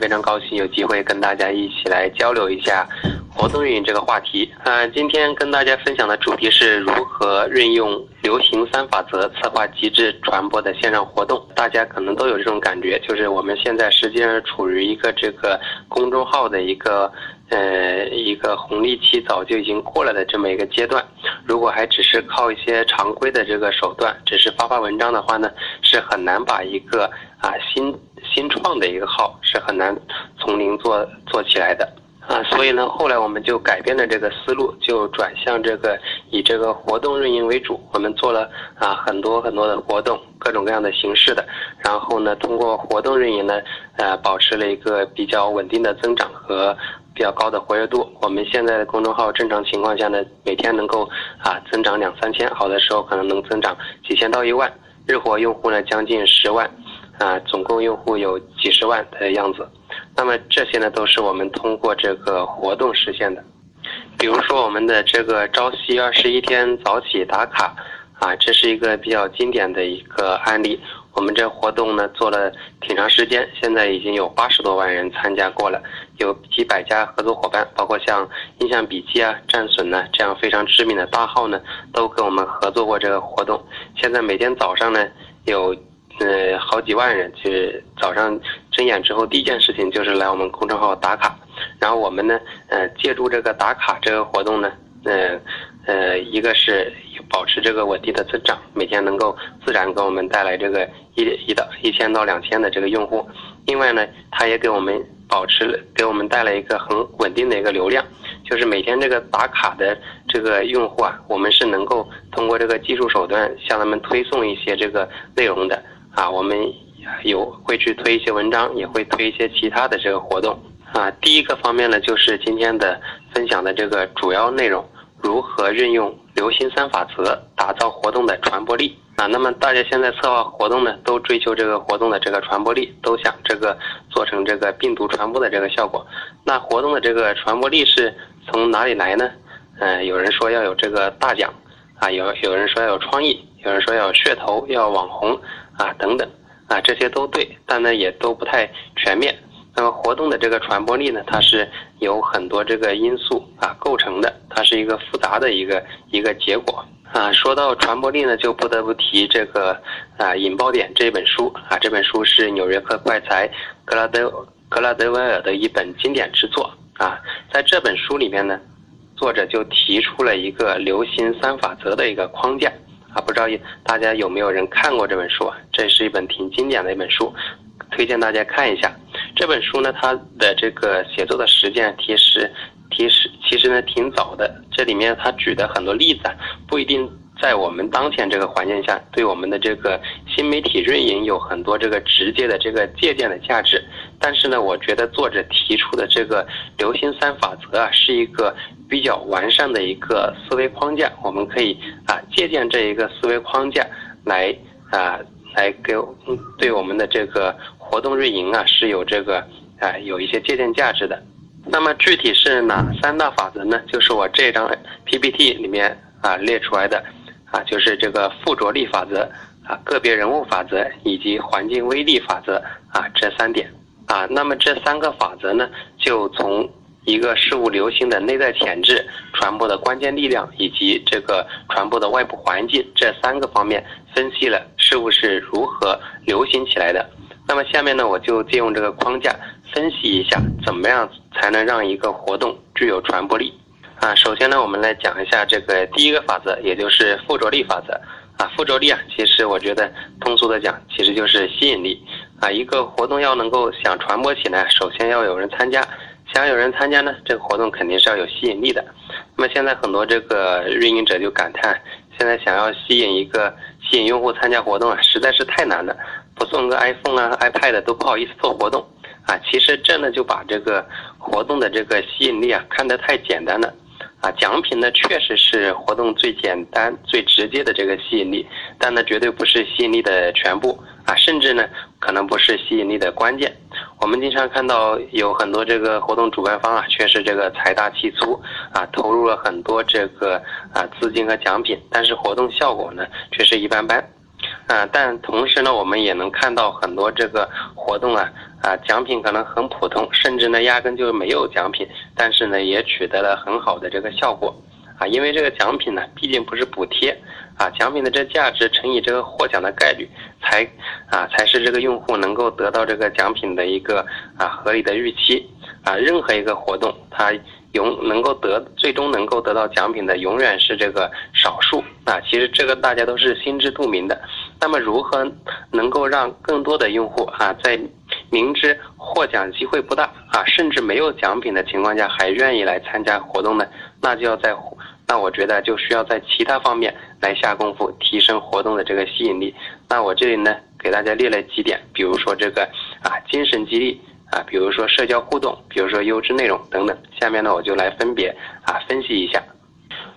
非常高兴有机会跟大家一起来交流一下活动运营这个话题。呃，今天跟大家分享的主题是如何运用流行三法则策划极致传播的线上活动。大家可能都有这种感觉，就是我们现在实际上处于一个这个公众号的一个呃一个红利期早就已经过了的这么一个阶段。如果还只是靠一些常规的这个手段，只是发发文章的话呢，是很难把一个啊新新创的一个号是很难从零做做起来的啊，所以呢，后来我们就改变了这个思路，就转向这个以这个活动运营为主。我们做了啊很多很多的活动，各种各样的形式的，然后呢，通过活动运营呢，呃，保持了一个比较稳定的增长和比较高的活跃度。我们现在的公众号正常情况下呢，每天能够啊增长两三千，好的时候可能能增长几千到一万，日活用户呢将近十万。啊，总共用户有几十万的样子，那么这些呢都是我们通过这个活动实现的。比如说我们的这个朝夕二十一天早起打卡，啊，这是一个比较经典的一个案例。我们这活动呢做了挺长时间，现在已经有八十多万人参加过了，有几百家合作伙伴，包括像印象笔记啊、战损呢这样非常知名的大号呢，都跟我们合作过这个活动。现在每天早上呢有。呃，好几万人，去早上睁眼之后第一件事情就是来我们公众号打卡，然后我们呢，呃，借助这个打卡这个活动呢，呃，呃，一个是保持这个稳定的增长，每天能够自然给我们带来这个一一到一千到两千的这个用户，另外呢，它也给我们保持给我们带来一个很稳定的一个流量。就是每天这个打卡的这个用户啊，我们是能够通过这个技术手段向他们推送一些这个内容的。啊，我们有会去推一些文章，也会推一些其他的这个活动。啊，第一个方面呢，就是今天的分享的这个主要内容，如何运用流行三法则打造活动的传播力。啊，那么大家现在策划活动呢，都追求这个活动的这个传播力，都想这个做成这个病毒传播的这个效果。那活动的这个传播力是从哪里来呢？嗯，有人说要有这个大奖，啊，有有人说要有创意，有人说要有噱头，要网红。啊，等等，啊，这些都对，但呢也都不太全面。那么活动的这个传播力呢，它是有很多这个因素啊构成的，它是一个复杂的一个一个结果啊。说到传播力呢，就不得不提这个啊《引爆点》这本书啊，这本书是纽约客怪才格拉德格拉德威尔的一本经典之作啊。在这本书里面呢，作者就提出了一个流行三法则的一个框架。啊，不知道大家有没有人看过这本书啊？这是一本挺经典的一本书，推荐大家看一下。这本书呢，它的这个写作的时间其实，其实其实呢挺早的。这里面它举的很多例子啊，不一定在我们当前这个环境下，对我们的这个新媒体运营有很多这个直接的这个借鉴的价值。但是呢，我觉得作者提出的这个流行三法则啊，是一个。比较完善的一个思维框架，我们可以啊借鉴这一个思维框架来啊来给对我们的这个活动运营啊是有这个啊有一些借鉴价值的。那么具体是哪三大法则呢？就是我这张 PPT 里面啊列出来的啊，就是这个附着力法则啊、个别人物法则以及环境威力法则啊这三点啊。那么这三个法则呢，就从一个事物流行的内在潜质、传播的关键力量以及这个传播的外部环境这三个方面分析了事物是如何流行起来的。那么下面呢，我就借用这个框架分析一下，怎么样才能让一个活动具有传播力啊？首先呢，我们来讲一下这个第一个法则，也就是附着力法则啊。附着力啊，其实我觉得通俗的讲，其实就是吸引力啊。一个活动要能够想传播起来，首先要有人参加。想有人参加呢，这个活动肯定是要有吸引力的。那么现在很多这个运营者就感叹，现在想要吸引一个吸引用户参加活动啊，实在是太难了。不送个 iPhone 啊、iPad 都不好意思做活动啊，其实这呢就把这个活动的这个吸引力啊看得太简单了。啊，奖品呢确实是活动最简单、最直接的这个吸引力，但呢绝对不是吸引力的全部啊，甚至呢可能不是吸引力的关键。我们经常看到有很多这个活动主办方啊，确实这个财大气粗啊，投入了很多这个啊资金和奖品，但是活动效果呢却是一般般。啊，但同时呢，我们也能看到很多这个活动啊，啊，奖品可能很普通，甚至呢压根就没有奖品，但是呢也取得了很好的这个效果，啊，因为这个奖品呢毕竟不是补贴，啊，奖品的这价值乘以这个获奖的概率，才啊才是这个用户能够得到这个奖品的一个啊合理的预期，啊，任何一个活动它。永能够得最终能够得到奖品的永远是这个少数啊，其实这个大家都是心知肚明的。那么如何能够让更多的用户啊，在明知获奖机会不大啊，甚至没有奖品的情况下，还愿意来参加活动呢？那就要在那我觉得就需要在其他方面来下功夫，提升活动的这个吸引力。那我这里呢，给大家列了几点，比如说这个啊，精神激励。啊，比如说社交互动，比如说优质内容等等。下面呢，我就来分别啊分析一下。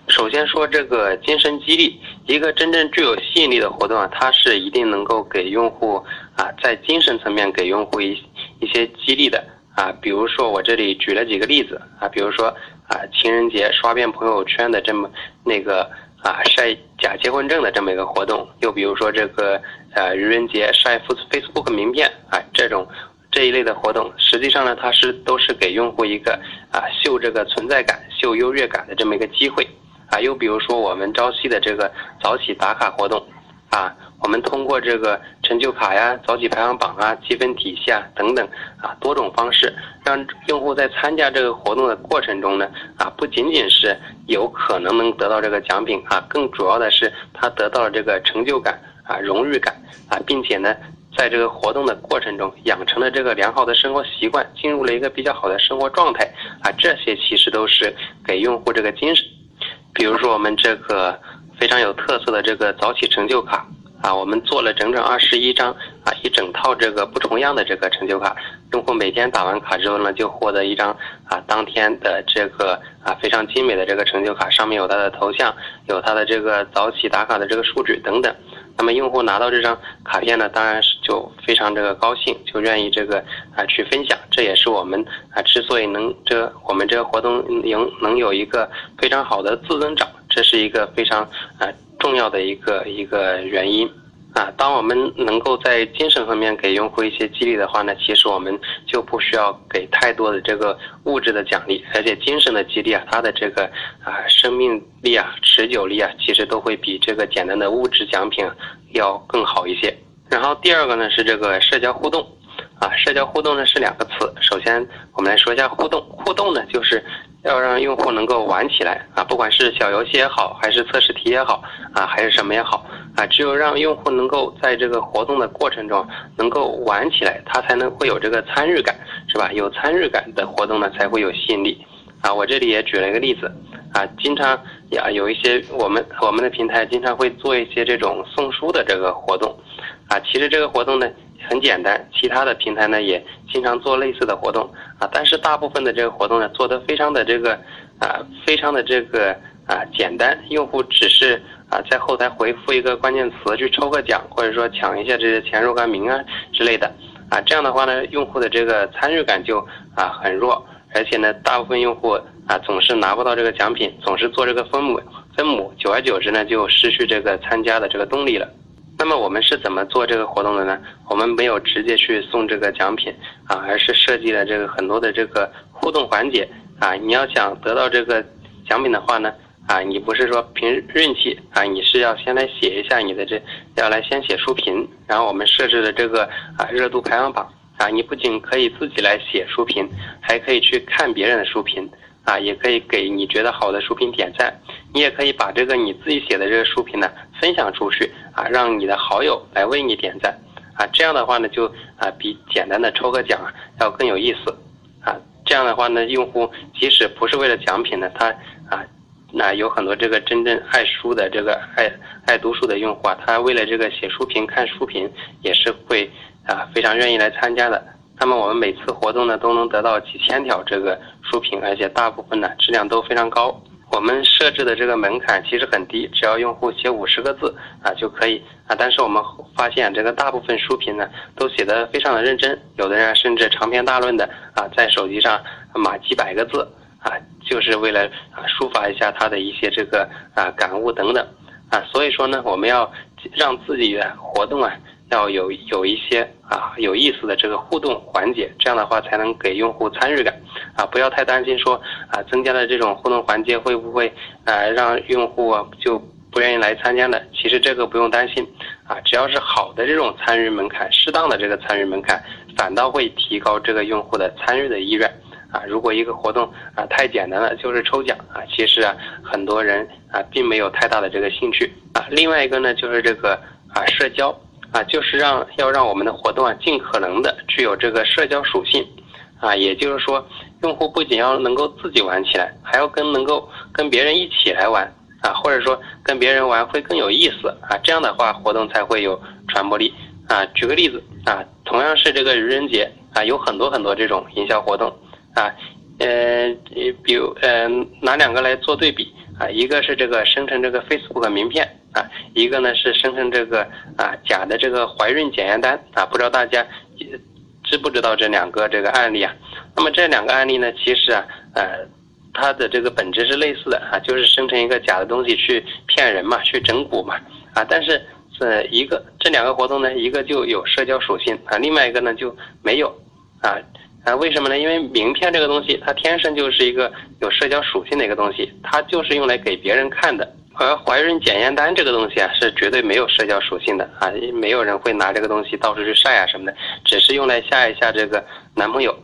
首先说这个精神激励，一个真正具有吸引力的活动啊，它是一定能够给用户啊在精神层面给用户一一些激励的啊。比如说我这里举了几个例子啊，比如说啊情人节刷遍朋友圈的这么那个啊晒假结婚证的这么一个活动，又比如说这个呃愚人节晒 Facebook 名片啊这种。这一类的活动，实际上呢，它是都是给用户一个啊秀这个存在感、秀优越感的这么一个机会啊。又比如说我们朝夕的这个早起打卡活动啊，我们通过这个成就卡呀、早起排行榜啊、积分体系啊等等啊多种方式，让用户在参加这个活动的过程中呢啊，不仅仅是有可能能得到这个奖品啊，更主要的是他得到了这个成就感啊、荣誉感啊，并且呢。在这个活动的过程中，养成了这个良好的生活习惯，进入了一个比较好的生活状态啊，这些其实都是给用户这个精神。比如说我们这个非常有特色的这个早起成就卡啊，我们做了整整二十一张啊，一整套这个不重样的这个成就卡，用户每天打完卡之后呢，就获得一张啊当天的这个啊非常精美的这个成就卡，上面有他的头像，有他的这个早起打卡的这个数据等等。那么用户拿到这张卡片呢，当然是就非常这个高兴，就愿意这个啊去分享。这也是我们啊之所以能这我们这个活动能能有一个非常好的自增长，这是一个非常啊重要的一个一个原因。啊，当我们能够在精神方面给用户一些激励的话呢，其实我们就不需要给太多的这个物质的奖励，而且精神的激励啊，它的这个啊生命力啊、持久力啊，其实都会比这个简单的物质奖品要更好一些。然后第二个呢是这个社交互动，啊，社交互动呢是两个词。首先我们来说一下互动，互动呢就是要让用户能够玩起来啊，不管是小游戏也好，还是测试题也好，啊，还是什么也好。啊，只有让用户能够在这个活动的过程中能够玩起来，他才能会有这个参与感，是吧？有参与感的活动呢，才会有吸引力。啊，我这里也举了一个例子，啊，经常呀有一些我们我们的平台经常会做一些这种送书的这个活动，啊，其实这个活动呢很简单，其他的平台呢也经常做类似的活动，啊，但是大部分的这个活动呢做的非常的这个啊，非常的这个啊简单，用户只是。啊，在后台回复一个关键词去抽个奖，或者说抢一下这些前若干名啊之类的，啊，这样的话呢，用户的这个参与感就啊很弱，而且呢，大部分用户啊总是拿不到这个奖品，总是做这个分母分母，久而久之呢，就失去这个参加的这个动力了。那么我们是怎么做这个活动的呢？我们没有直接去送这个奖品啊，而是设计了这个很多的这个互动环节啊。你要想得到这个奖品的话呢？啊，你不是说凭运气啊？你是要先来写一下你的这，要来先写书评，然后我们设置的这个啊热度排行榜啊，你不仅可以自己来写书评，还可以去看别人的书评啊，也可以给你觉得好的书评点赞，你也可以把这个你自己写的这个书评呢分享出去啊，让你的好友来为你点赞啊，这样的话呢就啊比简单的抽个奖要更有意思啊，这样的话呢，用户即使不是为了奖品呢，他啊。那有很多这个真正爱书的这个爱爱读书的用户啊，他为了这个写书评、看书评，也是会啊非常愿意来参加的那么我们每次活动呢都能得到几千条这个书评，而且大部分呢质量都非常高。我们设置的这个门槛其实很低，只要用户写五十个字啊就可以啊。但是我们发现这个大部分书评呢都写的非常的认真，有的人甚至长篇大论的啊在手机上码几百个字啊，就是为了啊抒发一下他的一些这个啊感悟等等啊。所以说呢，我们要让自己的活动啊。要有有一些啊有意思的这个互动环节，这样的话才能给用户参与感啊，不要太担心说啊增加了这种互动环节会不会啊让用户就不愿意来参加的？其实这个不用担心啊，只要是好的这种参与门槛，适当的这个参与门槛，反倒会提高这个用户的参与的意愿啊。如果一个活动啊太简单了，就是抽奖啊，其实啊很多人啊并没有太大的这个兴趣啊。另外一个呢就是这个啊社交。啊，就是让要让我们的活动啊，尽可能的具有这个社交属性，啊，也就是说，用户不仅要能够自己玩起来，还要跟能够跟别人一起来玩，啊，或者说跟别人玩会更有意思，啊，这样的话活动才会有传播力，啊，举个例子，啊，同样是这个愚人节，啊，有很多很多这种营销活动，啊，呃，比如呃，拿两个来做对比，啊，一个是这个生成这个 Facebook 名片。啊，一个呢是生成这个啊假的这个怀孕检验单啊，不知道大家知不知道这两个这个案例啊？那么这两个案例呢，其实啊呃它的这个本质是类似的啊，就是生成一个假的东西去骗人嘛，去整蛊嘛啊。但是呃一个这两个活动呢，一个就有社交属性啊，另外一个呢就没有啊啊？为什么呢？因为名片这个东西它天生就是一个有社交属性的一个东西，它就是用来给别人看的。而怀孕检验单这个东西啊，是绝对没有社交属性的啊，没有人会拿这个东西到处去晒啊什么的，只是用来吓一吓这个男朋友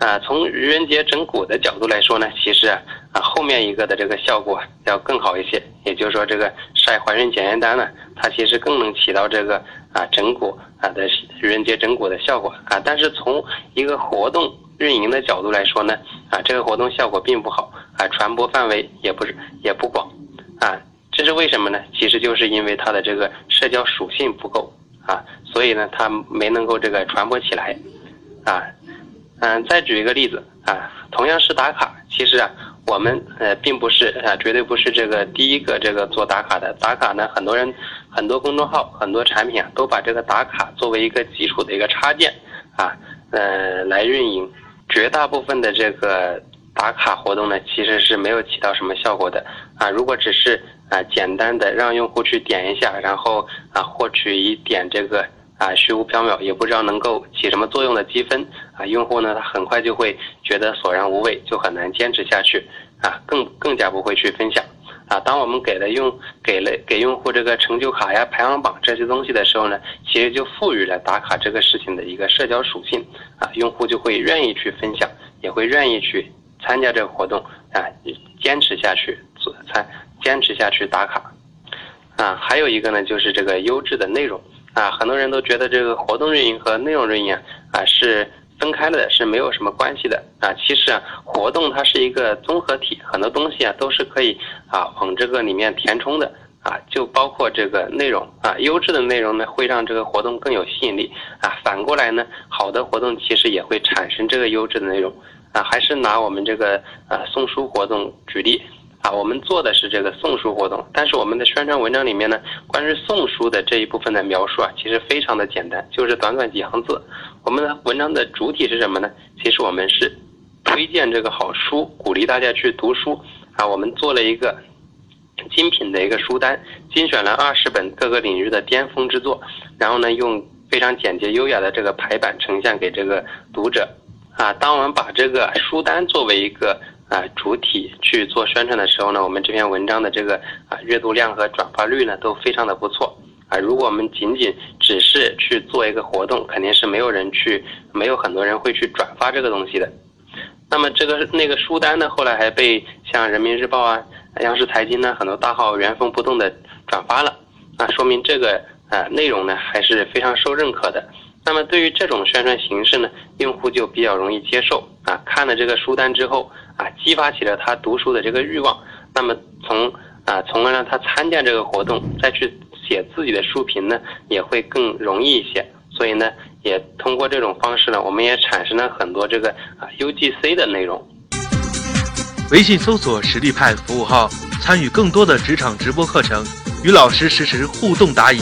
啊。从愚人节整蛊的角度来说呢，其实啊啊后面一个的这个效果要更好一些，也就是说这个晒怀孕检验单呢，它其实更能起到这个啊整蛊啊的愚人节整蛊的效果啊。但是从一个活动运营的角度来说呢，啊这个活动效果并不好啊，传播范围也不是也不广啊。是为什么呢？其实就是因为它的这个社交属性不够啊，所以呢，它没能够这个传播起来，啊，嗯，再举一个例子啊，同样是打卡，其实啊，我们呃并不是啊，绝对不是这个第一个这个做打卡的。打卡呢，很多人、很多公众号、很多产品啊，都把这个打卡作为一个基础的一个插件啊，呃，来运营。绝大部分的这个打卡活动呢，其实是没有起到什么效果的啊。如果只是啊，简单的让用户去点一下，然后啊获取一点这个啊虚无缥缈，也不知道能够起什么作用的积分啊，用户呢他很快就会觉得索然无味，就很难坚持下去啊，更更加不会去分享啊。当我们给了用给了给用户这个成就卡呀、排行榜这些东西的时候呢，其实就赋予了打卡这个事情的一个社交属性啊，用户就会愿意去分享，也会愿意去参加这个活动啊，坚持下去做参。坚持下去打卡，啊，还有一个呢，就是这个优质的内容啊，很多人都觉得这个活动运营和内容运营啊是分开了的，是没有什么关系的啊。其实啊，活动它是一个综合体，很多东西啊都是可以啊往这个里面填充的啊，就包括这个内容啊，优质的内容呢会让这个活动更有吸引力啊。反过来呢，好的活动其实也会产生这个优质的内容啊。还是拿我们这个啊送书活动举例。啊，我们做的是这个送书活动，但是我们的宣传文章里面呢，关于送书的这一部分的描述啊，其实非常的简单，就是短短几行字。我们的文章的主体是什么呢？其实我们是推荐这个好书，鼓励大家去读书。啊，我们做了一个精品的一个书单，精选了二十本各个领域的巅峰之作，然后呢，用非常简洁优雅的这个排版呈现给这个读者。啊，当我们把这个书单作为一个啊，主体去做宣传的时候呢，我们这篇文章的这个啊阅读量和转发率呢都非常的不错啊。如果我们仅仅只是去做一个活动，肯定是没有人去，没有很多人会去转发这个东西的。那么这个那个书单呢，后来还被像人民日报啊、央视财经呢很多大号原封不动的转发了啊，说明这个啊内容呢还是非常受认可的。那么对于这种宣传形式呢，用户就比较容易接受啊。看了这个书单之后啊，激发起了他读书的这个欲望。那么从啊，从而让他参加这个活动，再去写自己的书评呢，也会更容易一些。所以呢，也通过这种方式呢，我们也产生了很多这个啊 UGC 的内容。微信搜索“实力派”服务号，参与更多的职场直播课程，与老师实时互动答疑。